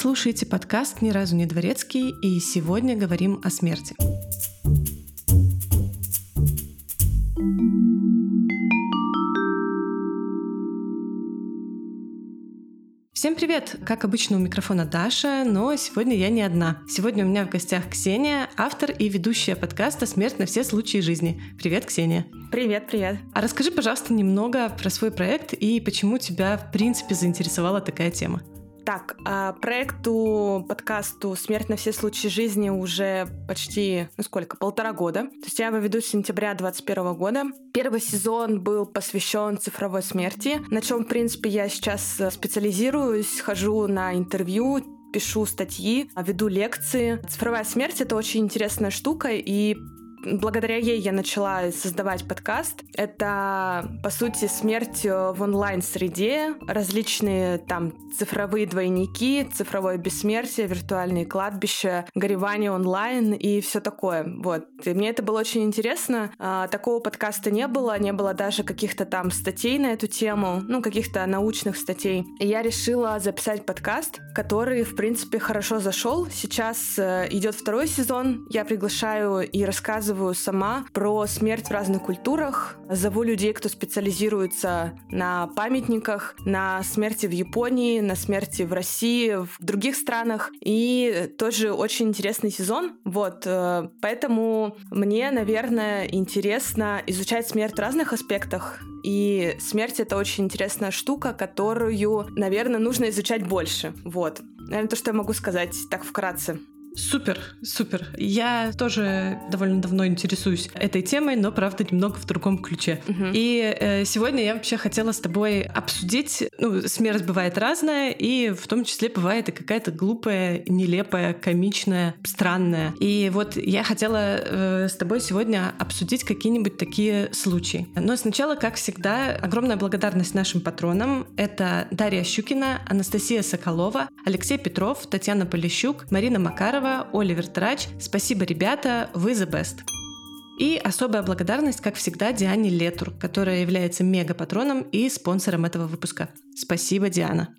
слушаете подкаст «Ни разу не дворецкий» и сегодня говорим о смерти. Всем привет! Как обычно, у микрофона Даша, но сегодня я не одна. Сегодня у меня в гостях Ксения, автор и ведущая подкаста «Смерть на все случаи жизни». Привет, Ксения! Привет, привет! А расскажи, пожалуйста, немного про свой проект и почему тебя, в принципе, заинтересовала такая тема. Так, а проекту, подкасту «Смерть на все случаи жизни» уже почти, ну сколько, полтора года. То есть я его веду с сентября 2021 года. Первый сезон был посвящен цифровой смерти, на чем, в принципе, я сейчас специализируюсь, хожу на интервью, пишу статьи, веду лекции. Цифровая смерть — это очень интересная штука, и благодаря ей я начала создавать подкаст. Это, по сути, смерть в онлайн-среде, различные там цифровые двойники, цифровое бессмертие, виртуальные кладбища, горевание онлайн и все такое. Вот. И мне это было очень интересно. А, такого подкаста не было, не было даже каких-то там статей на эту тему, ну, каких-то научных статей. И я решила записать подкаст, который, в принципе, хорошо зашел. Сейчас э, идет второй сезон. Я приглашаю и рассказываю рассказываю сама про смерть в разных культурах, зову людей, кто специализируется на памятниках, на смерти в Японии, на смерти в России, в других странах. И тоже очень интересный сезон. Вот, э, поэтому мне, наверное, интересно изучать смерть в разных аспектах. И смерть — это очень интересная штука, которую, наверное, нужно изучать больше. Вот. Наверное, то, что я могу сказать так вкратце. Супер, супер. Я тоже довольно давно интересуюсь этой темой, но, правда, немного в другом ключе. Угу. И э, сегодня я вообще хотела с тобой обсудить, ну, смерть бывает разная, и в том числе бывает и какая-то глупая, нелепая, комичная, странная. И вот я хотела э, с тобой сегодня обсудить какие-нибудь такие случаи. Но сначала, как всегда, огромная благодарность нашим патронам. Это Дарья Щукина, Анастасия Соколова, Алексей Петров, Татьяна Полищук, Марина Макарова, Захарова, Оливер Трач. Спасибо, ребята, вы the best. И особая благодарность, как всегда, Диане Летур, которая является мега-патроном и спонсором этого выпуска. Спасибо, Диана.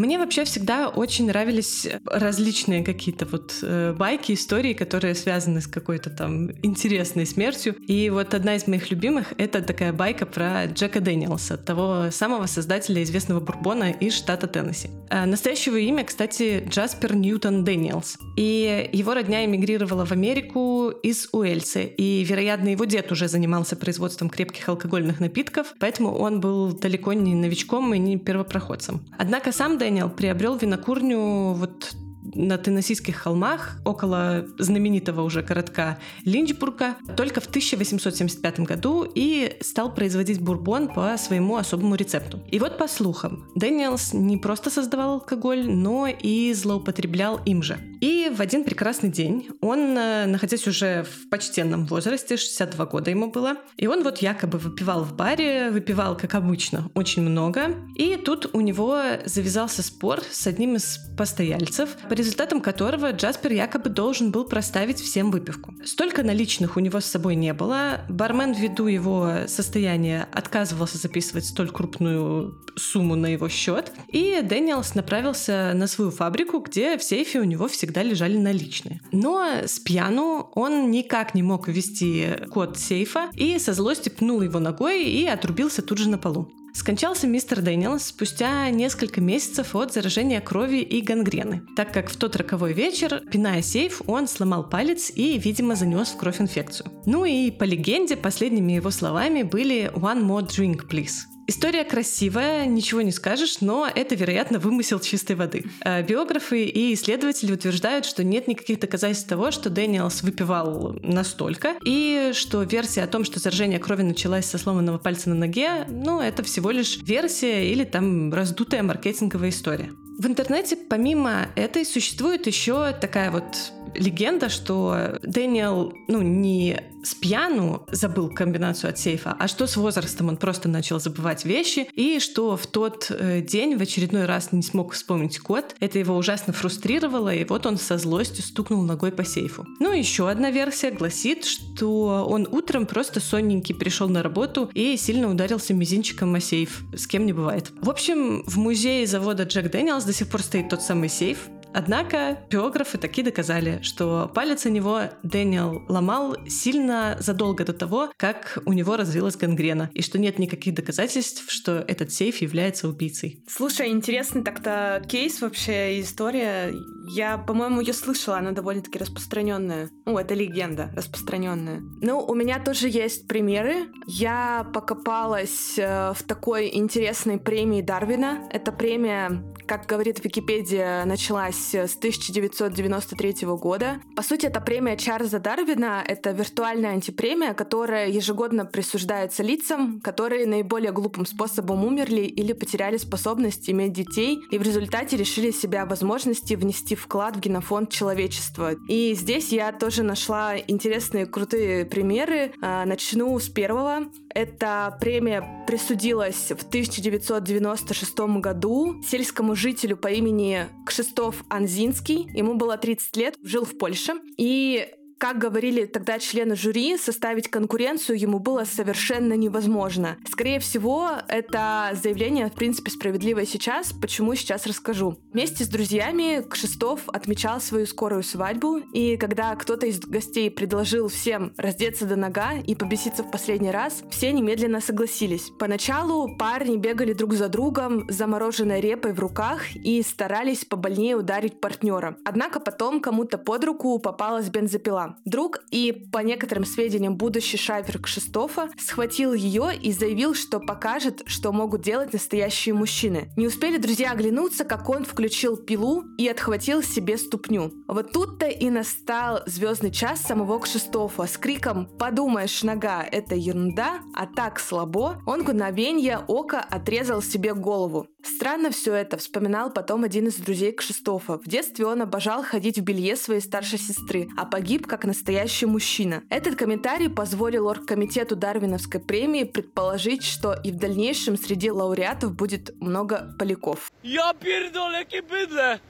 Мне вообще всегда очень нравились различные какие-то вот э, байки, истории, которые связаны с какой-то там интересной смертью. И вот одна из моих любимых — это такая байка про Джека Дэниелса, того самого создателя известного бурбона из штата Теннесси. А настоящего имя, кстати, Джаспер Ньютон Дэниелс. И его родня эмигрировала в Америку из Уэльса. И, вероятно, его дед уже занимался производством крепких алкогольных напитков, поэтому он был далеко не новичком и не первопроходцем. Однако сам Дэниелс Дэниел приобрел винокурню вот на Теннессийских холмах, около знаменитого уже городка Линчбурга, только в 1875 году и стал производить бурбон по своему особому рецепту. И вот по слухам, Дэниелс не просто создавал алкоголь, но и злоупотреблял им же. И в один прекрасный день он, э, находясь уже в почтенном возрасте, 62 года ему было, и он вот якобы выпивал в баре, выпивал, как обычно, очень много, и тут у него завязался спор с одним из постояльцев, по результатам которого Джаспер якобы должен был проставить всем выпивку. Столько наличных у него с собой не было. Бармен ввиду его состояния отказывался записывать столь крупную сумму на его счет. И Дэниелс направился на свою фабрику, где в сейфе у него всегда лежали наличные. Но с пьяну он никак не мог ввести код сейфа и со злости пнул его ногой и отрубился тут же на полу. Скончался мистер Дэниелс спустя несколько месяцев от заражения крови и гангрены, так как в тот роковой вечер, пиная сейф, он сломал палец и, видимо, занес в кровь инфекцию. Ну и по легенде, последними его словами были «One more drink, please». История красивая, ничего не скажешь, но это, вероятно, вымысел чистой воды. Э, биографы и исследователи утверждают, что нет никаких доказательств того, что Дэниелс выпивал настолько, и что версия о том, что заражение крови началась со сломанного пальца на ноге, ну, это всего лишь версия или там раздутая маркетинговая история. В интернете помимо этой существует еще такая вот легенда, что Дэниел, ну, не с пьяну забыл комбинацию от сейфа, а что с возрастом он просто начал забывать вещи, и что в тот э, день в очередной раз не смог вспомнить код. Это его ужасно фрустрировало, и вот он со злостью стукнул ногой по сейфу. Ну, еще одна версия гласит, что он утром просто сонненький пришел на работу и сильно ударился мизинчиком о сейф. С кем не бывает. В общем, в музее завода Джек Дэниелс до сих пор стоит тот самый сейф, Однако биографы таки доказали, что палец о него Дэниел ломал сильно задолго до того, как у него развилась гангрена, и что нет никаких доказательств, что этот сейф является убийцей. Слушай, интересный так-то кейс вообще, история. Я, по-моему, ее слышала, она довольно-таки распространенная. Ну, это легенда распространенная. Ну, у меня тоже есть примеры. Я покопалась э, в такой интересной премии Дарвина. Это премия, как говорит Википедия, началась с 1993 года. По сути, это премия Чарльза Дарвина. Это виртуальная антипремия, которая ежегодно присуждается лицам, которые наиболее глупым способом умерли или потеряли способность иметь детей и в результате решили себя возможности внести вклад в генофонд человечества. И здесь я тоже нашла интересные, крутые примеры. А, начну с первого. Эта премия присудилась в 1996 году сельскому жителю по имени Кшистов Анзинский. Ему было 30 лет, жил в Польше. И как говорили тогда члены жюри, составить конкуренцию ему было совершенно невозможно. Скорее всего, это заявление, в принципе, справедливое сейчас. Почему сейчас расскажу. Вместе с друзьями Кшистов отмечал свою скорую свадьбу, и когда кто-то из гостей предложил всем раздеться до нога и побеситься в последний раз, все немедленно согласились. Поначалу парни бегали друг за другом замороженной репой в руках и старались побольнее ударить партнера. Однако потом кому-то под руку попалась бензопила. Друг и, по некоторым сведениям, будущий шафер Кшистофа схватил ее и заявил, что покажет, что могут делать настоящие мужчины. Не успели друзья оглянуться, как он включил пилу и отхватил себе ступню. Вот тут-то и настал звездный час самого Кшистофа с криком «Подумаешь, нога, это ерунда, а так слабо!» Он мгновенье ока отрезал себе голову. Странно все это, вспоминал потом один из друзей Кшистофа. В детстве он обожал ходить в белье своей старшей сестры, а погиб как настоящий мужчина. Этот комментарий позволил оргкомитету Дарвиновской премии предположить, что и в дальнейшем среди лауреатов будет много поляков. Я пердоле быдле!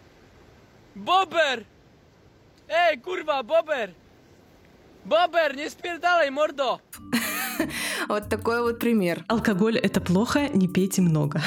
Бобер! Эй, курва, Бобер! Бобер, не спирдалай, мордо! Вот такой вот пример. Алкоголь — это плохо, не пейте много.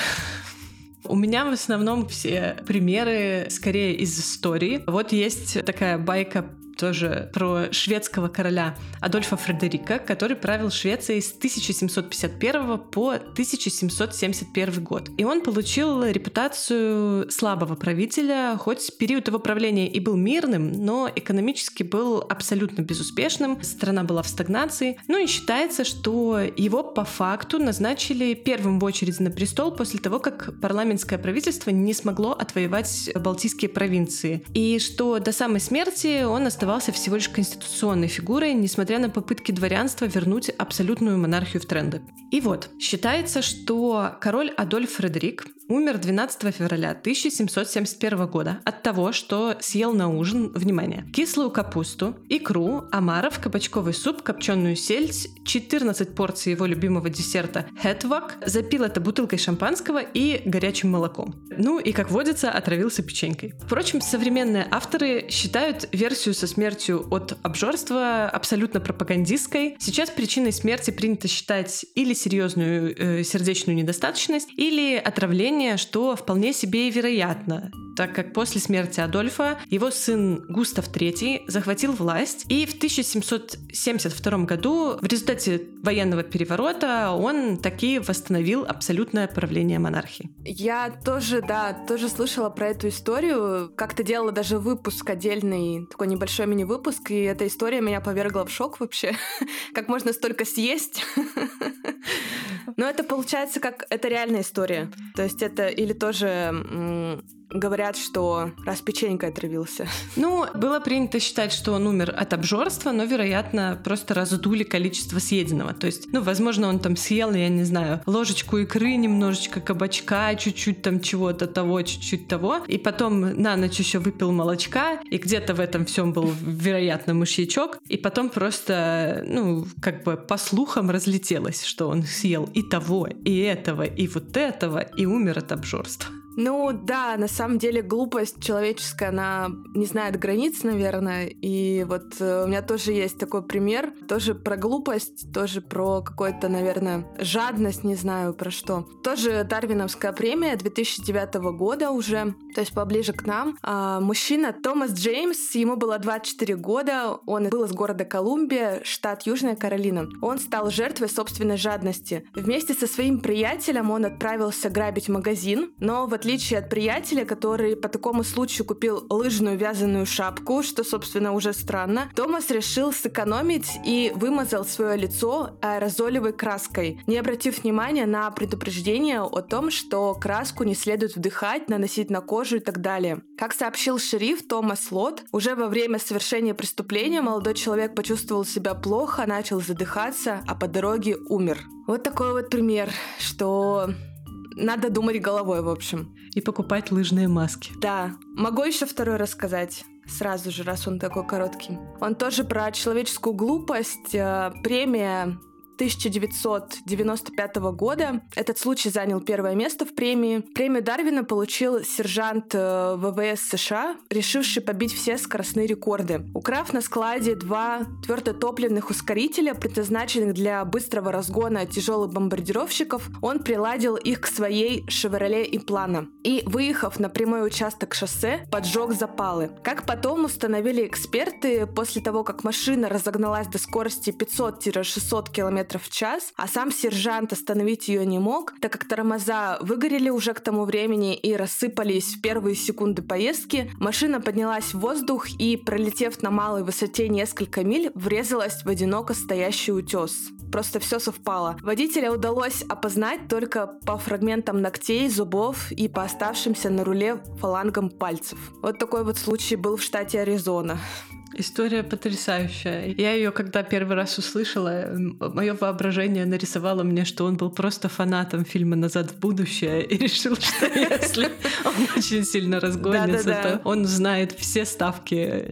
У меня в основном все примеры скорее из истории. Вот есть такая байка тоже про шведского короля Адольфа Фредерика, который правил Швецией с 1751 по 1771 год. И он получил репутацию слабого правителя, хоть период его правления и был мирным, но экономически был абсолютно безуспешным, страна была в стагнации. Ну и считается, что его по факту назначили первым в очереди на престол после того, как парламентское правительство не смогло отвоевать Балтийские провинции. И что до самой смерти он оставался оставался всего лишь конституционной фигурой, несмотря на попытки дворянства вернуть абсолютную монархию в тренды. И вот, считается, что король Адольф Фредерик умер 12 февраля 1771 года от того, что съел на ужин, внимание, кислую капусту, икру, омаров, кабачковый суп, копченую сельдь, 14 порций его любимого десерта хетвак, запил это бутылкой шампанского и горячим молоком. Ну и, как водится, отравился печенькой. Впрочем, современные авторы считают версию со смертью от обжорства абсолютно пропагандистской. Сейчас причиной смерти принято считать или серьезную э, сердечную недостаточность, или отравление, что вполне себе и вероятно так как после смерти Адольфа его сын Густав III захватил власть, и в 1772 году в результате военного переворота он таки восстановил абсолютное правление монархии. Я тоже, да, тоже слышала про эту историю. Как-то делала даже выпуск отдельный, такой небольшой мини-выпуск, и эта история меня повергла в шок вообще. Как можно столько съесть? Но это получается как... Это реальная история. То есть это или тоже говорят, что раз печенькой отравился. Ну, было принято считать, что он умер от обжорства, но, вероятно, просто раздули количество съеденного. То есть, ну, возможно, он там съел, я не знаю, ложечку икры, немножечко кабачка, чуть-чуть там чего-то того, чуть-чуть того, и потом на ночь еще выпил молочка, и где-то в этом всем был, вероятно, мышьячок, и потом просто, ну, как бы по слухам разлетелось, что он съел и того, и этого, и вот этого, и умер от обжорства. Ну да, на самом деле глупость человеческая, она не знает границ, наверное. И вот э, у меня тоже есть такой пример, тоже про глупость, тоже про какую-то, наверное, жадность, не знаю про что. Тоже Дарвиновская премия 2009 года уже, то есть поближе к нам. А, мужчина Томас Джеймс, ему было 24 года, он был из города Колумбия, штат Южная Каролина. Он стал жертвой собственной жадности. Вместе со своим приятелем он отправился грабить магазин, но в отличие от приятеля, который по такому случаю купил лыжную вязаную шапку, что, собственно, уже странно, Томас решил сэкономить и вымазал свое лицо аэрозолевой краской, не обратив внимания на предупреждение о том, что краску не следует вдыхать, наносить на кожу и так далее. Как сообщил шериф Томас Лот, уже во время совершения преступления молодой человек почувствовал себя плохо, начал задыхаться, а по дороге умер. Вот такой вот пример, что надо думать головой, в общем. И покупать лыжные маски. Да. Могу еще второй рассказать? Сразу же, раз он такой короткий. Он тоже про человеческую глупость. Э, премия 1995 года. Этот случай занял первое место в премии. Премию Дарвина получил сержант э, ВВС США, решивший побить все скоростные рекорды. Украв на складе два твердотопливных ускорителя, предназначенных для быстрого разгона тяжелых бомбардировщиков, он приладил их к своей «Шевроле Имплана» и, выехав на прямой участок шоссе, поджег запалы. Как потом установили эксперты, после того, как машина разогналась до скорости 500-600 км км в час, а сам сержант остановить ее не мог, так как тормоза выгорели уже к тому времени и рассыпались в первые секунды поездки. Машина поднялась в воздух и, пролетев на малой высоте несколько миль, врезалась в одиноко стоящий утес. Просто все совпало. Водителя удалось опознать только по фрагментам ногтей, зубов и по оставшимся на руле фалангам пальцев. Вот такой вот случай был в штате Аризона. История потрясающая. Я ее, когда первый раз услышала, мое воображение нарисовало мне, что он был просто фанатом фильма «Назад в будущее» и решил, что если он очень сильно разгонится, то он знает все ставки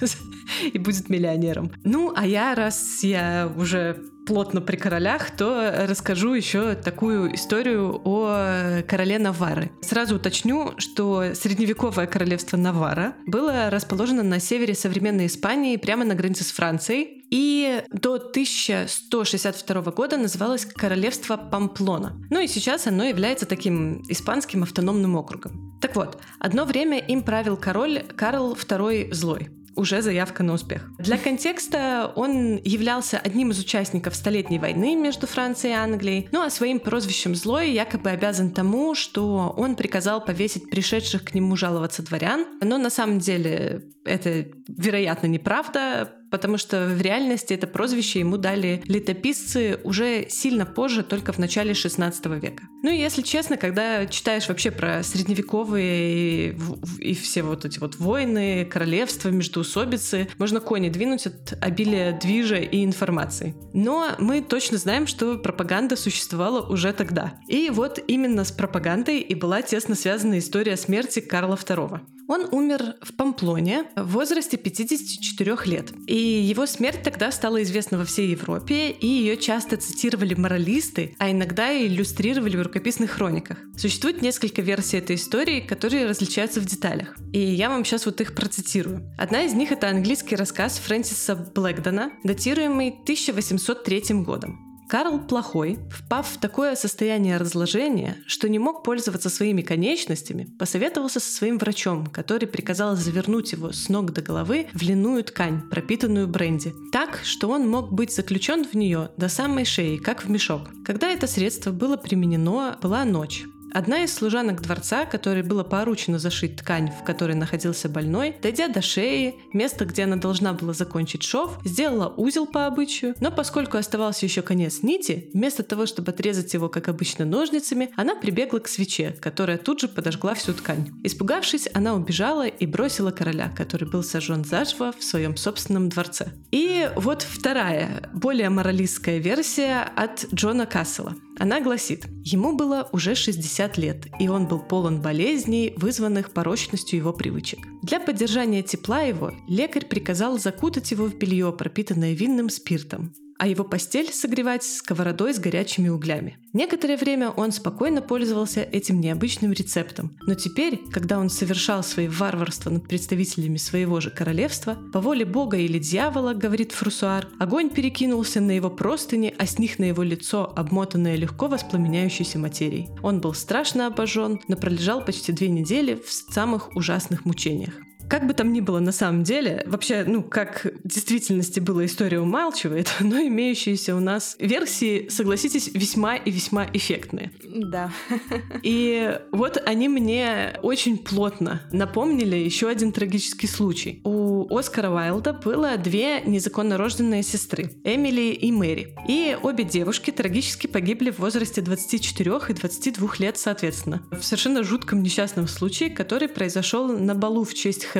и будет миллионером. Ну, а я, раз я уже плотно при королях, то расскажу еще такую историю о короле Навары. Сразу уточню, что средневековое королевство Навара было расположено на севере современной Испании, прямо на границе с Францией, и до 1162 года называлось Королевство Памплона. Ну и сейчас оно является таким испанским автономным округом. Так вот, одно время им правил король Карл II Злой уже заявка на успех. Для контекста он являлся одним из участников Столетней войны между Францией и Англией, ну а своим прозвищем «Злой» якобы обязан тому, что он приказал повесить пришедших к нему жаловаться дворян, но на самом деле это, вероятно, неправда, потому что в реальности это прозвище ему дали летописцы уже сильно позже, только в начале 16 века. Ну и если честно, когда читаешь вообще про средневековые и, и все вот эти вот войны, королевства, междоусобицы, можно кони двинуть от обилия движа и информации. Но мы точно знаем, что пропаганда существовала уже тогда. И вот именно с пропагандой и была тесно связана история смерти Карла II. Он умер в Памплоне в возрасте 54 лет. И его смерть тогда стала известна во всей Европе, и ее часто цитировали моралисты, а иногда и иллюстрировали в рукописных хрониках. Существует несколько версий этой истории, которые различаются в деталях. И я вам сейчас вот их процитирую. Одна из них — это английский рассказ Фрэнсиса Блэкдона, датируемый 1803 годом. Карл Плохой, впав в такое состояние разложения, что не мог пользоваться своими конечностями, посоветовался со своим врачом, который приказал завернуть его с ног до головы в льняную ткань, пропитанную бренди, так, что он мог быть заключен в нее до самой шеи, как в мешок. Когда это средство было применено, была ночь. Одна из служанок дворца, которой было поручено зашить ткань, в которой находился больной, дойдя до шеи, место, где она должна была закончить шов, сделала узел по обычаю, но поскольку оставался еще конец нити, вместо того, чтобы отрезать его, как обычно, ножницами, она прибегла к свече, которая тут же подожгла всю ткань. Испугавшись, она убежала и бросила короля, который был сожжен заживо в своем собственном дворце. И вот вторая, более моралистская версия от Джона Кассела. Она гласит, ему было уже 60 лет, и он был полон болезней, вызванных порочностью его привычек. Для поддержания тепла его лекарь приказал закутать его в белье, пропитанное винным спиртом а его постель согревать сковородой с горячими углями. Некоторое время он спокойно пользовался этим необычным рецептом, но теперь, когда он совершал свои варварства над представителями своего же королевства, по воле бога или дьявола, говорит Фрусуар, огонь перекинулся на его простыни, а с них на его лицо, обмотанное легко воспламеняющейся материей. Он был страшно обожжен, но пролежал почти две недели в самых ужасных мучениях. Как бы там ни было на самом деле, вообще, ну, как в действительности была история умалчивает, но имеющиеся у нас версии, согласитесь, весьма и весьма эффектные. Да. И вот они мне очень плотно напомнили еще один трагический случай. У Оскара Уайлда было две незаконно рожденные сестры, Эмили и Мэри. И обе девушки трагически погибли в возрасте 24 и 22 лет соответственно. В совершенно жутком несчастном случае, который произошел на балу в честь Хэллоуина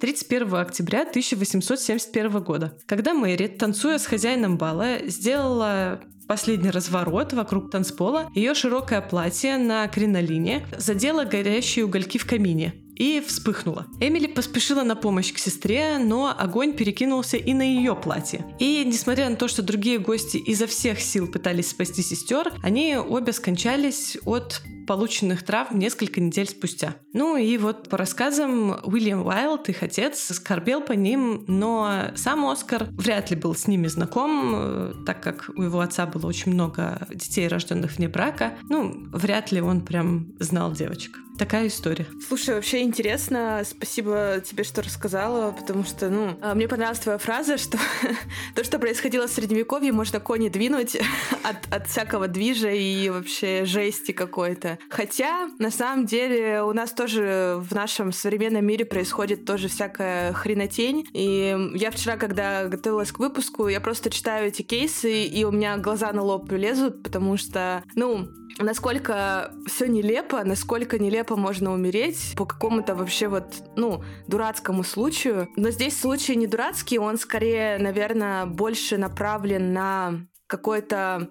31 октября 1871 года, когда Мэри, танцуя с хозяином бала, сделала последний разворот вокруг танцпола, ее широкое платье на кринолине задело горящие угольки в камине и вспыхнула. Эмили поспешила на помощь к сестре, но огонь перекинулся и на ее платье. И несмотря на то, что другие гости изо всех сил пытались спасти сестер, они обе скончались от полученных травм несколько недель спустя. Ну и вот по рассказам Уильям Уайлд, их отец, скорбел по ним, но сам Оскар вряд ли был с ними знаком, э, так как у его отца было очень много детей, рожденных вне брака. Ну, вряд ли он прям знал девочек. Такая история. Слушай, вообще интересно. Спасибо тебе, что рассказала, потому что, ну, а, мне понравилась твоя фраза, что то, что происходило в Средневековье, можно кони двинуть от, от всякого движа и вообще жести какой-то. Хотя, на самом деле, у нас тоже в нашем современном мире происходит тоже всякая хренотень. И я вчера, когда готовилась к выпуску, я просто читаю эти кейсы, и у меня глаза на лоб лезут, потому что, ну, насколько все нелепо, насколько нелепо можно умереть по какому-то вообще вот, ну, дурацкому случаю. Но здесь случай не дурацкий, он скорее, наверное, больше направлен на какой-то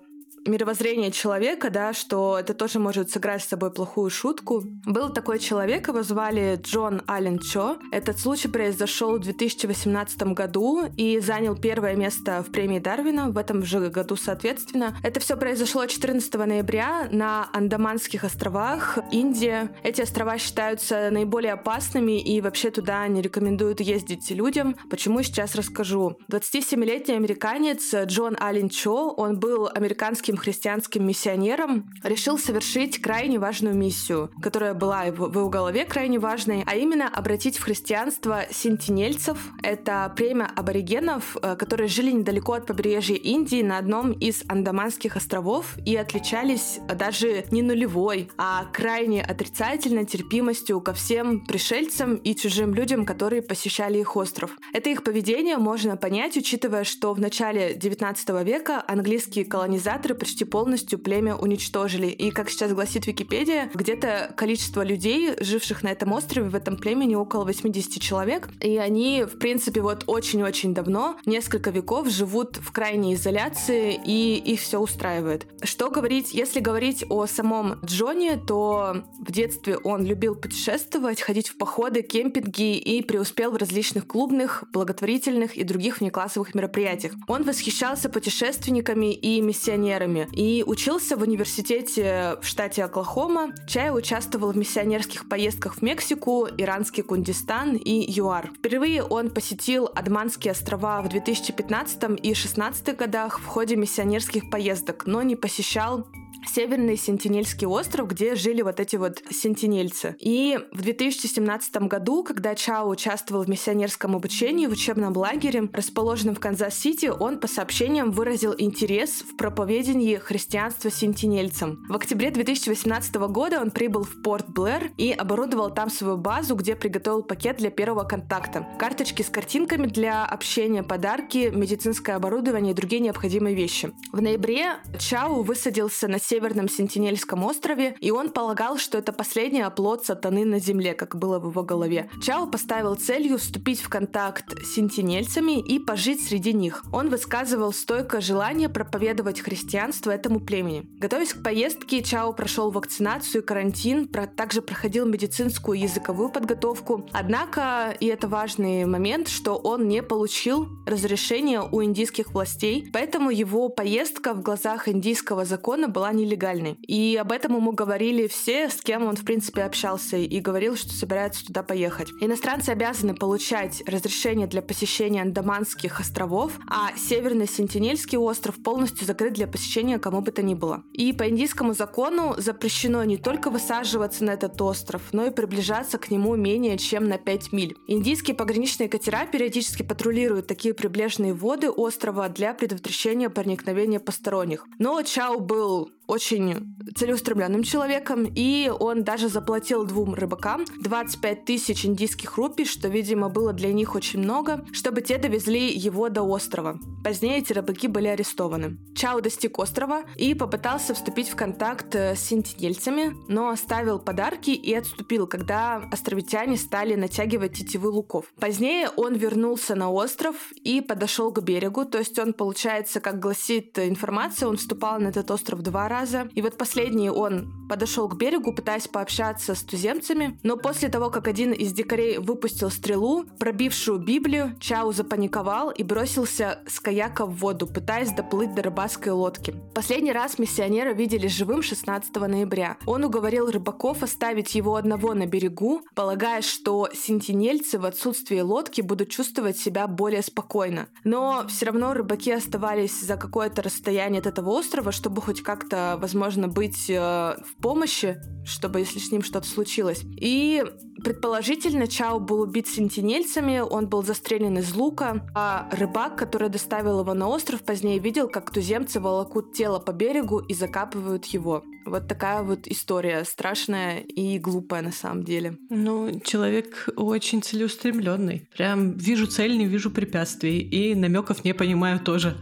мировоззрение человека, да, что это тоже может сыграть с собой плохую шутку. Был такой человек, его звали Джон Аллен Чо. Этот случай произошел в 2018 году и занял первое место в премии Дарвина в этом же году, соответственно. Это все произошло 14 ноября на Андаманских островах, Индия. Эти острова считаются наиболее опасными и вообще туда не рекомендуют ездить людям. Почему сейчас расскажу. 27-летний американец Джон Аллен Чо, он был американским христианским миссионером, решил совершить крайне важную миссию, которая была в его голове крайне важной, а именно обратить в христианство сентинельцев. Это племя аборигенов, э, которые жили недалеко от побережья Индии на одном из Андаманских островов и отличались даже не нулевой, а крайне отрицательной терпимостью ко всем пришельцам и чужим людям, которые посещали их остров. Это их поведение можно понять, учитывая, что в начале 19 века английские колонизаторы почти полностью племя уничтожили. И, как сейчас гласит Википедия, где-то количество людей, живших на этом острове, в этом племени около 80 человек. И они, в принципе, вот очень-очень давно, несколько веков, живут в крайней изоляции, и их все устраивает. Что говорить, если говорить о самом Джоне, то в детстве он любил путешествовать, ходить в походы, кемпинги и преуспел в различных клубных, благотворительных и других внеклассовых мероприятиях. Он восхищался путешественниками и миссионерами, программе и учился в университете в штате Оклахома. Чай участвовал в миссионерских поездках в Мексику, иранский Кундистан и ЮАР. Впервые он посетил Адманские острова в 2015 и 2016 годах в ходе миссионерских поездок, но не посещал Северный Сентинельский остров, где жили вот эти вот сентинельцы. И в 2017 году, когда Чао участвовал в миссионерском обучении в учебном лагере, расположенном в Канзас-Сити, он по сообщениям выразил интерес в проповедении христианства сентинельцам. В октябре 2018 года он прибыл в порт Блэр и оборудовал там свою базу, где приготовил пакет для первого контакта. Карточки с картинками для общения, подарки, медицинское оборудование и другие необходимые вещи. В ноябре Чао высадился на Северном Сентинельском острове, и он полагал, что это последний оплот сатаны на земле, как было в его голове. Чао поставил целью вступить в контакт с сентинельцами и пожить среди них. Он высказывал стойкое желание проповедовать христианство этому племени. Готовясь к поездке, Чао прошел вакцинацию и карантин, также проходил медицинскую и языковую подготовку. Однако, и это важный момент, что он не получил разрешения у индийских властей, поэтому его поездка в глазах индийского закона была нелегальной. И об этом ему говорили все, с кем он, в принципе, общался, и говорил, что собирается туда поехать. Иностранцы обязаны получать разрешение для посещения Андаманских островов, а Северный Сентинельский остров полностью закрыт для посещения кому бы то ни было. И по индийскому закону запрещено не только высаживаться на этот остров, но и приближаться к нему менее чем на 5 миль. Индийские пограничные катера периодически патрулируют такие прибрежные воды острова для предотвращения проникновения посторонних. Но Чао был очень целеустремленным человеком, и он даже заплатил двум рыбакам 25 тысяч индийских рупий, что, видимо, было для них очень много, чтобы те довезли его до острова. Позднее эти рыбаки были арестованы. Чао достиг острова и попытался вступить в контакт э, с сентинельцами, но оставил подарки и отступил, когда островитяне стали натягивать тетивы луков. Позднее он вернулся на остров и подошел к берегу, то есть он, получается, как гласит информация, он вступал на этот остров два раза, раза. И вот последний он подошел к берегу, пытаясь пообщаться с туземцами, но после того, как один из дикарей выпустил стрелу, пробившую Библию, Чау запаниковал и бросился с каяка в воду, пытаясь доплыть до рыбацкой лодки. Последний раз миссионера видели живым 16 ноября. Он уговорил рыбаков оставить его одного на берегу, полагая, что сентинельцы в отсутствии лодки будут чувствовать себя более спокойно. Но все равно рыбаки оставались за какое-то расстояние от этого острова, чтобы хоть как-то возможно, быть э, в помощи, чтобы если с ним что-то случилось. И предположительно Чао был убит сентинельцами, он был застрелен из лука, а рыбак, который доставил его на остров, позднее видел, как туземцы волокут тело по берегу и закапывают его. Вот такая вот история страшная и глупая на самом деле. Ну, человек очень целеустремленный. Прям вижу цель, не вижу препятствий. И намеков не понимаю тоже.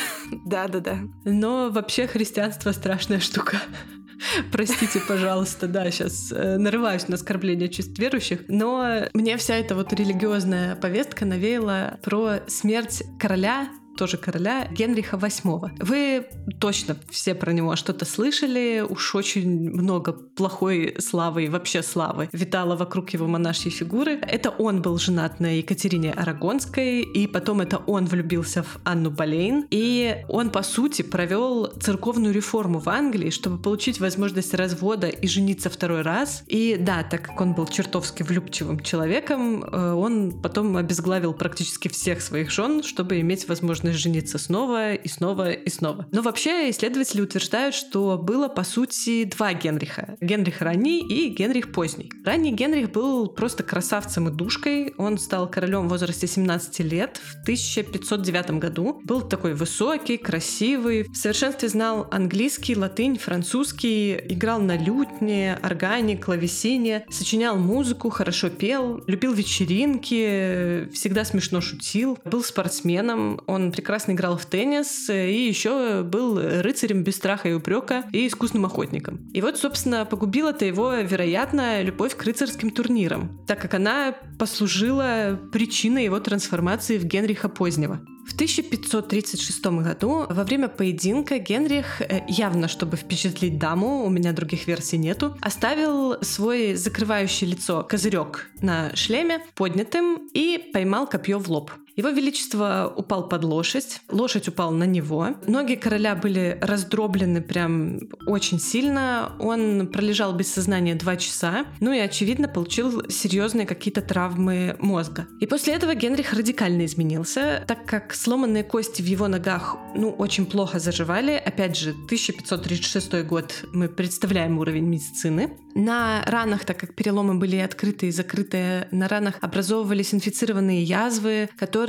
Да-да-да. Но вообще христианство страшная штука. Простите, пожалуйста, да, сейчас э, нарываюсь на оскорбление чувств верующих, но мне вся эта вот религиозная повестка навеяла про смерть короля тоже короля Генриха VIII. Вы точно все про него что-то слышали, уж очень много плохой славы и вообще славы витало вокруг его монашьей фигуры. Это он был женат на Екатерине Арагонской, и потом это он влюбился в Анну Болейн, и он, по сути, провел церковную реформу в Англии, чтобы получить возможность развода и жениться второй раз. И да, так как он был чертовски влюбчивым человеком, э, он потом обезглавил практически всех своих жен, чтобы иметь возможность возможность жениться снова и снова и снова. Но вообще исследователи утверждают, что было по сути два Генриха. Генрих ранний и Генрих поздний. Ранний Генрих был просто красавцем и душкой. Он стал королем в возрасте 17 лет в 1509 году. Был такой высокий, красивый, в совершенстве знал английский, латынь, французский, играл на лютне, органе, клавесине, сочинял музыку, хорошо пел, любил вечеринки, всегда смешно шутил, был спортсменом, он прекрасно играл в теннис и еще был рыцарем без страха и упрека и искусным охотником. И вот, собственно, погубила-то его, вероятно, любовь к рыцарским турнирам, так как она послужила причиной его трансформации в Генриха Позднего. В 1536 году во время поединка Генрих, э, явно чтобы впечатлить даму, у меня других версий нету, оставил свой закрывающий лицо козырек на шлеме поднятым и поймал копье в лоб. Его Величество упал под лошадь, лошадь упала на него. Ноги короля были раздроблены прям очень сильно. Он пролежал без сознания два часа, ну и, очевидно, получил серьезные какие-то травмы мозга. И после этого Генрих радикально изменился, так как сломанные кости в его ногах, ну, очень плохо заживали. Опять же, 1536 год, мы представляем уровень медицины. На ранах, так как переломы были открытые и закрытые, на ранах образовывались инфицированные язвы, которые,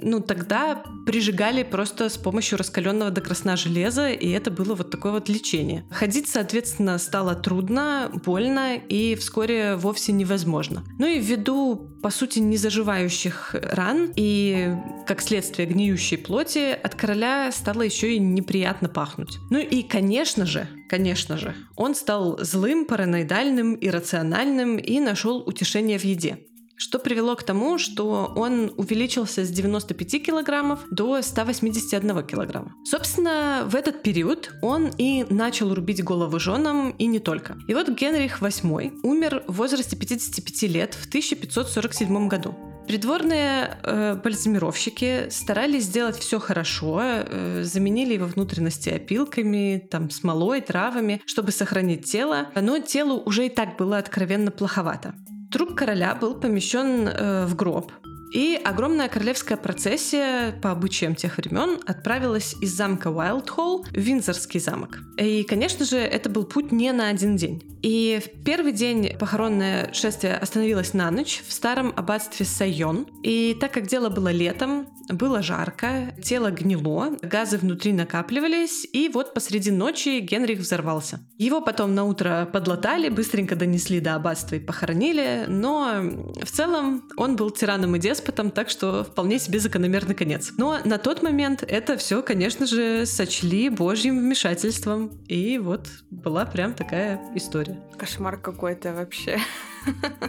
ну, тогда прижигали просто с помощью раскаленного до красна железа, и это было вот такое вот лечение. Ходить, соответственно, стало трудно, больно и вскоре вовсе невозможно. Ну и ввиду, по сути, незаживающих ран и, как следствие, гниющей плоти, от короля стало еще и неприятно пахнуть. Ну и, конечно же, конечно же, он стал злым, параноидальным, иррациональным и нашел утешение в еде что привело к тому, что он увеличился с 95 килограммов до 181 килограмма. Собственно, в этот период он и начал рубить головы женам, и не только. И вот Генрих VIII умер в возрасте 55 лет в 1547 году. Придворные э, бальзамировщики старались сделать все хорошо, э, заменили его внутренности опилками, там, смолой, травами, чтобы сохранить тело, но телу уже и так было откровенно плоховато. Труп короля был помещен э, в гроб, и огромная королевская процессия по обычаям тех времен отправилась из замка Уайлдхолл в Винзорский замок. И, конечно же, это был путь не на один день. И в первый день похоронное шествие остановилось на ночь в старом аббатстве Сайон. И так как дело было летом, было жарко, тело гнило, газы внутри накапливались, и вот посреди ночи Генрих взорвался. Его потом на утро подлатали, быстренько донесли до аббатства и похоронили, но в целом он был тираном и деспотом, деспотом, так что вполне себе закономерный конец. Но на тот момент это все, конечно же, сочли божьим вмешательством. И вот была прям такая история. Кошмар какой-то вообще.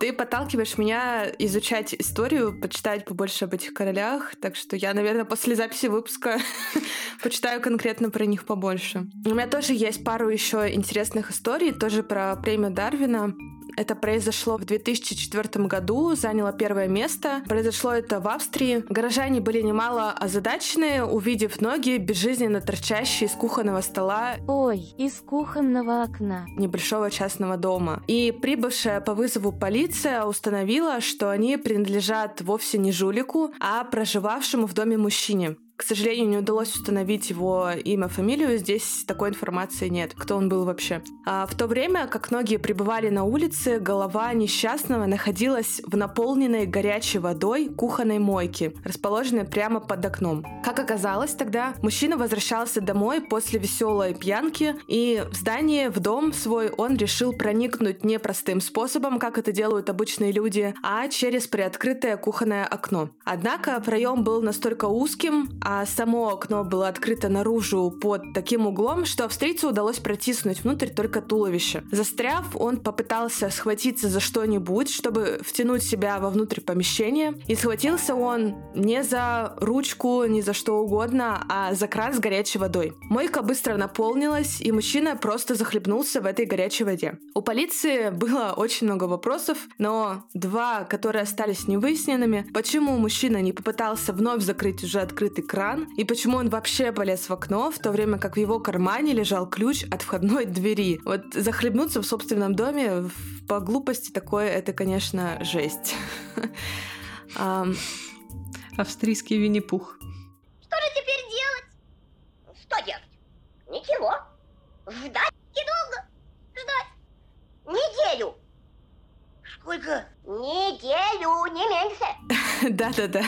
Ты подталкиваешь меня изучать историю, почитать побольше об этих королях, так что я, наверное, после записи выпуска почитаю конкретно про них побольше. У меня тоже есть пару еще интересных историй, тоже про премию Дарвина. Это произошло в 2004 году, заняло первое место. Произошло это в Австрии. Горожане были немало озадачены, увидев ноги, безжизненно торчащие из кухонного стола. Ой, из кухонного окна. Небольшого частного дома. И прибывшая по вызову полиция установила, что они принадлежат вовсе не жулику, а проживавшему в доме мужчине. К сожалению, не удалось установить его имя, фамилию. Здесь такой информации нет, кто он был вообще. А в то время, как многие пребывали на улице, голова несчастного находилась в наполненной горячей водой кухонной мойке, расположенной прямо под окном. Как оказалось тогда, мужчина возвращался домой после веселой пьянки, и в здание, в дом свой он решил проникнуть не простым способом, как это делают обычные люди, а через приоткрытое кухонное окно. Однако проем был настолько узким, само окно было открыто наружу под таким углом, что австрийцу удалось протиснуть внутрь только туловище. Застряв, он попытался схватиться за что-нибудь, чтобы втянуть себя вовнутрь помещения, и схватился он не за ручку, не за что угодно, а за кран с горячей водой. Мойка быстро наполнилась, и мужчина просто захлебнулся в этой горячей воде. У полиции было очень много вопросов, но два, которые остались невыясненными, почему мужчина не попытался вновь закрыть уже открытый кран, кран, и почему он вообще полез в окно, в то время как в его кармане лежал ключ от входной двери. Вот захлебнуться в собственном доме по глупости такое, это, конечно, жесть. Австрийский Винни-Пух. Что же теперь делать? Что делать? Ничего. Ждать недолго. Ждать. Неделю. Сколько? Неделю, не меньше. Да-да-да.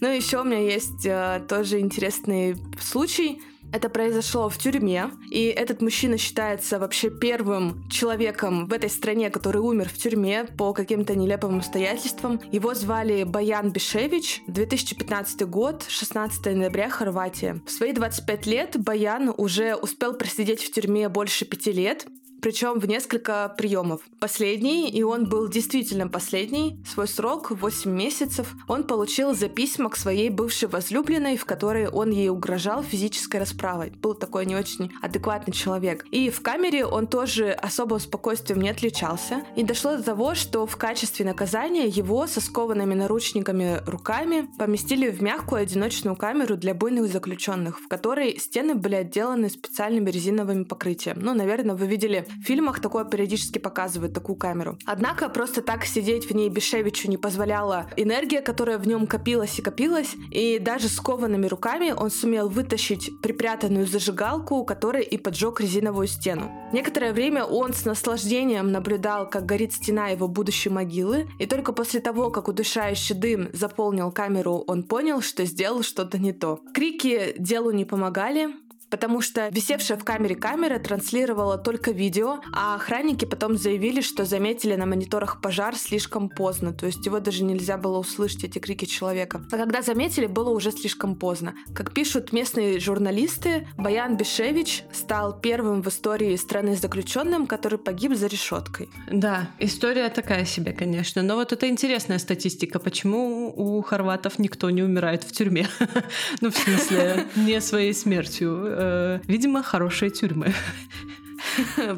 Ну, еще у меня есть э, тоже интересный случай. Это произошло в тюрьме, и этот мужчина считается вообще первым человеком в этой стране, который умер в тюрьме по каким-то нелепым обстоятельствам. Его звали Баян Бишевич, 2015 год, 16 ноября, Хорватия. В свои 25 лет Баян уже успел просидеть в тюрьме больше пяти лет, причем в несколько приемов. Последний, и он был действительно последний, свой срок 8 месяцев, он получил за письма к своей бывшей возлюбленной, в которой он ей угрожал физической расправой. Был такой не очень адекватный человек. И в камере он тоже особо спокойствием не отличался. И дошло до того, что в качестве наказания его со скованными наручниками руками поместили в мягкую одиночную камеру для буйных заключенных, в которой стены были отделаны специальными резиновыми покрытиями. Ну, наверное, вы видели в фильмах такое периодически показывают, такую камеру. Однако просто так сидеть в ней Бешевичу не позволяла энергия, которая в нем копилась и копилась, и даже скованными руками он сумел вытащить припрятанную зажигалку, которая и поджег резиновую стену. Некоторое время он с наслаждением наблюдал, как горит стена его будущей могилы, и только после того, как удушающий дым заполнил камеру, он понял, что сделал что-то не то. Крики делу не помогали, потому что висевшая в камере камера транслировала только видео, а охранники потом заявили, что заметили на мониторах пожар слишком поздно, то есть его даже нельзя было услышать, эти крики человека. А когда заметили, было уже слишком поздно. Как пишут местные журналисты, Баян Бешевич стал первым в истории страны заключенным, который погиб за решеткой. Да, история такая себе, конечно. Но вот это интересная статистика. Почему у хорватов никто не умирает в тюрьме? Ну, в смысле, не своей смертью э, видимо, хорошие тюрьмы.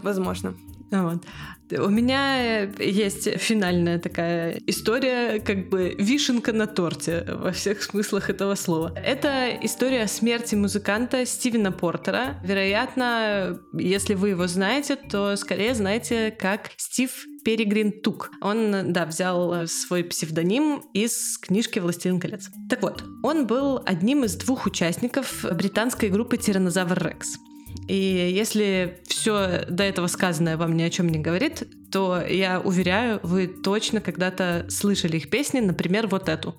Возможно. Вот. У меня есть финальная такая история, как бы вишенка на торте во всех смыслах этого слова. Это история смерти музыканта Стивена Портера. Вероятно, если вы его знаете, то скорее знаете как Стив Перегрин Тук. Он, да, взял свой псевдоним из книжки «Властелин колец». Так вот, он был одним из двух участников британской группы «Тиранозавр Рекс». И если все до этого сказанное вам ни о чем не говорит, то я уверяю, вы точно когда-то слышали их песни, например, вот эту.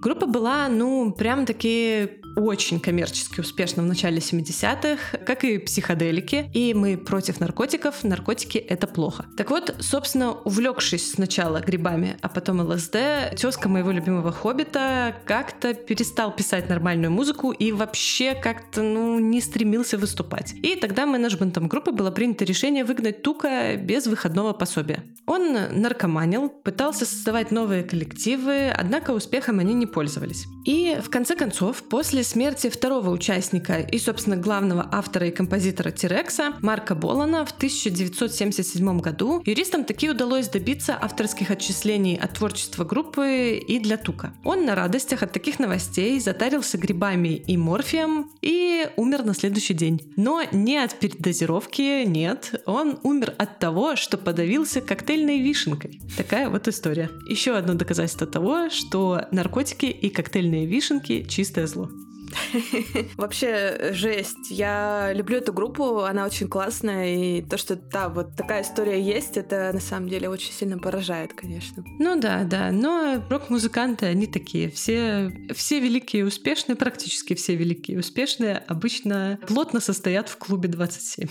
Группа была, ну, прям-таки очень коммерчески успешна в начале 70-х, как и психоделики, и мы против наркотиков, наркотики — это плохо. Так вот, собственно, увлекшись сначала грибами, а потом ЛСД, тезка моего любимого хоббита как-то перестал писать нормальную музыку и вообще как-то, ну, не стремился выступать. И тогда менеджментом группы было принято решение выгнать Тука без выходного пособия. Он наркоманил, пытался создавать новые коллективы, однако успехом они не пользовались. И в конце концов, после смерти второго участника и, собственно, главного автора и композитора Тирекса Марка Болана в 1977 году юристам таки удалось добиться авторских отчислений от творчества группы и для Тука. Он на радостях от таких новостей затарился грибами и морфием и умер на следующий день. Но не от передозировки, нет. Он умер от того, что подавился коктейльной вишенкой. Такая вот история. Еще одно доказательство того, что наркотики и коктейльные вишенки — чистое зло. Вообще, жесть. Я люблю эту группу, она очень классная, и то, что да, вот такая история есть, это на самом деле очень сильно поражает, конечно. Ну да, да, но рок-музыканты, они такие, все, все великие и успешные, практически все великие и успешные, обычно плотно состоят в клубе 27.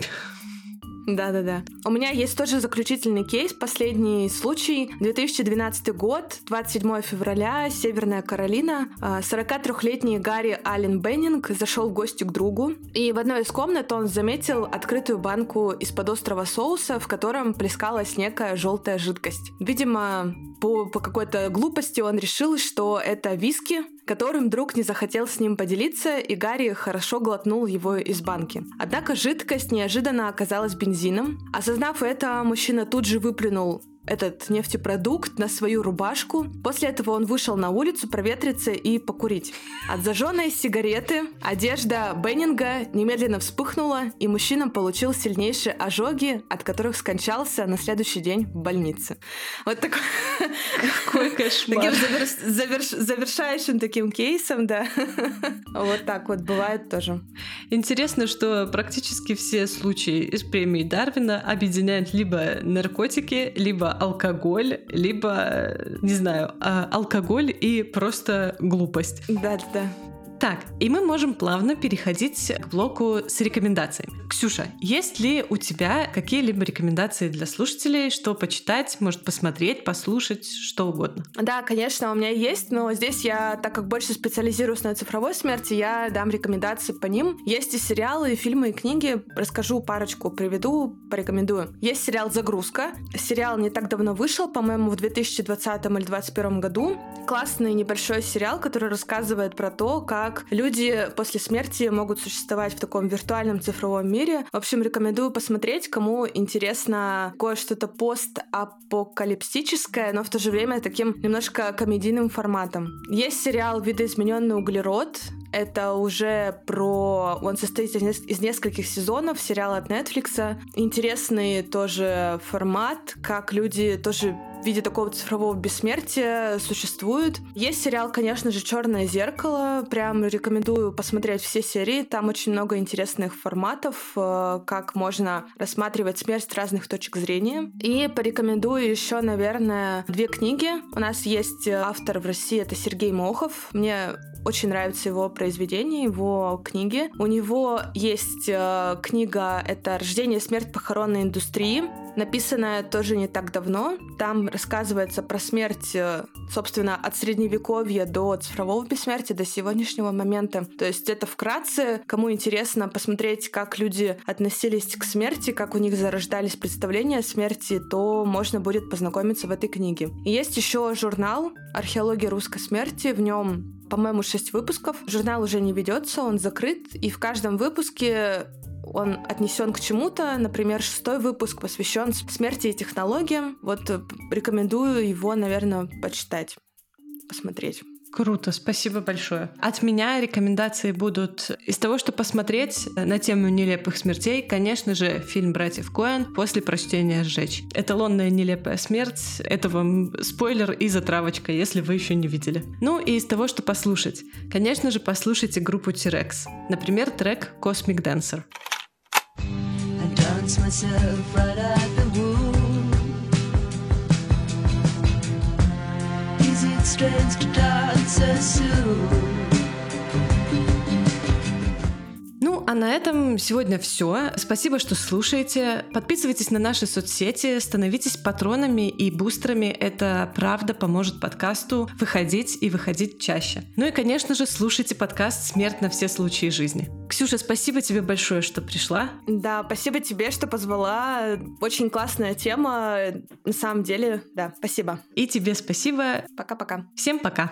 Да-да-да. У меня есть тоже заключительный кейс, последний случай. 2012 год, 27 февраля, Северная Каролина. 43-летний а, Гарри Аллен Беннинг зашел в гости к другу, и в одной из комнат он заметил открытую банку из-под острого соуса, в котором плескалась некая желтая жидкость. Видимо, по, по какой-то глупости он решил, что это виски, которым друг не захотел с ним поделиться, и Гарри хорошо глотнул его из банки. Однако жидкость неожиданно оказалась бензином. Осознав это, мужчина тут же выплюнул этот нефтепродукт на свою рубашку. После этого он вышел на улицу проветриться и покурить. От зажженной сигареты одежда Беннинга немедленно вспыхнула, и мужчина получил сильнейшие ожоги, от которых скончался на следующий день в больнице. Вот такой... Какой кошмар. Таким заверш... завершающим таким кейсом, да. Вот так вот бывает тоже. Интересно, что практически все случаи из премии Дарвина объединяют либо наркотики, либо алкоголь, либо, не знаю, а, алкоголь и просто глупость. Да, да. Так, и мы можем плавно переходить к блоку с рекомендациями. Ксюша, есть ли у тебя какие-либо рекомендации для слушателей, что почитать, может посмотреть, послушать, что угодно? Да, конечно, у меня есть, но здесь я, так как больше специализируюсь на цифровой смерти, я дам рекомендации по ним. Есть и сериалы, и фильмы, и книги. Расскажу парочку, приведу, порекомендую. Есть сериал «Загрузка». Сериал не так давно вышел, по-моему, в 2020 или 2021 году. Классный небольшой сериал, который рассказывает про то, как люди после смерти могут существовать в таком виртуальном цифровом мире. В общем, рекомендую посмотреть, кому интересно кое-что-то постапокалипсическое, но в то же время таким немножко комедийным форматом. Есть сериал «Видоизмененный углерод», это уже про... Он состоит из нескольких сезонов, сериал от Netflix. Интересный тоже формат, как люди тоже в виде такого цифрового бессмертия существуют. Есть сериал, конечно же, Черное зеркало. Прям рекомендую посмотреть все серии. Там очень много интересных форматов, э, как можно рассматривать смерть с разных точек зрения. И порекомендую еще, наверное, две книги. У нас есть автор в России, это Сергей Мохов. Мне очень нравится его произведение, его книги. У него есть э, книга, это «Рождение смерть похоронной индустрии», написанная тоже не так давно. Там рассказывается про смерть, э, собственно, от средневековья до цифрового бессмертия, до сегодняшнего момента. То есть это вкратце, кому интересно посмотреть, как люди относились к смерти, как у них зарождались представления о смерти, то можно будет познакомиться в этой книге. И есть еще журнал «Археология русской смерти». В нем по-моему, шесть выпусков. Журнал уже не ведется, он закрыт, и в каждом выпуске он отнесен к чему-то. Например, шестой выпуск посвящен смерти и технологиям. Вот э, рекомендую его, наверное, почитать, посмотреть. Круто, спасибо большое. От меня рекомендации будут из того, что посмотреть на тему нелепых смертей, конечно же, фильм «Братьев Коэн» после прочтения «Сжечь». Эталонная нелепая смерть — это вам спойлер и затравочка, если вы еще не видели. Ну и из того, что послушать. Конечно же, послушайте группу T-Rex. Например, трек «Cosmic Dancer». Myself right out the womb. Is it strange to dance so soon. А на этом сегодня все. Спасибо, что слушаете. Подписывайтесь на наши соцсети, становитесь патронами и бустерами. Это правда поможет подкасту выходить и выходить чаще. Ну и, конечно же, слушайте подкаст «Смерть на все случаи жизни». Ксюша, спасибо тебе большое, что пришла. Да, спасибо тебе, что позвала. Очень классная тема. На самом деле, да, спасибо. И тебе спасибо. Пока-пока. Всем пока.